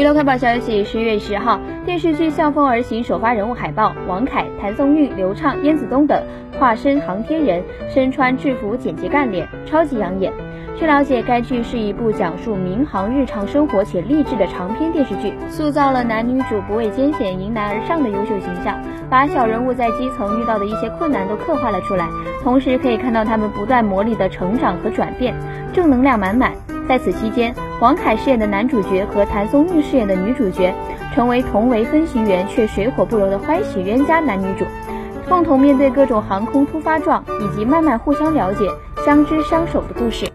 娱乐快报消息：十月十号，电视剧《向风而行》首发人物海报，王凯、谭松韵、刘畅、燕子东等化身航天人，身穿制服，简洁干练，超级养眼。据了解，该剧是一部讲述民航日常生活且励志的长篇电视剧，塑造了男女主不畏艰险、迎难而上的优秀形象，把小人物在基层遇到的一些困难都刻画了出来，同时可以看到他们不断磨砺的成长和转变，正能量满满。在此期间，王凯饰演的男主角和谭松韵饰演的女主角，成为同为飞行员却水火不容的欢喜冤家男女主，共同面对各种航空突发状，以及慢慢互相了解、相知相守的故事。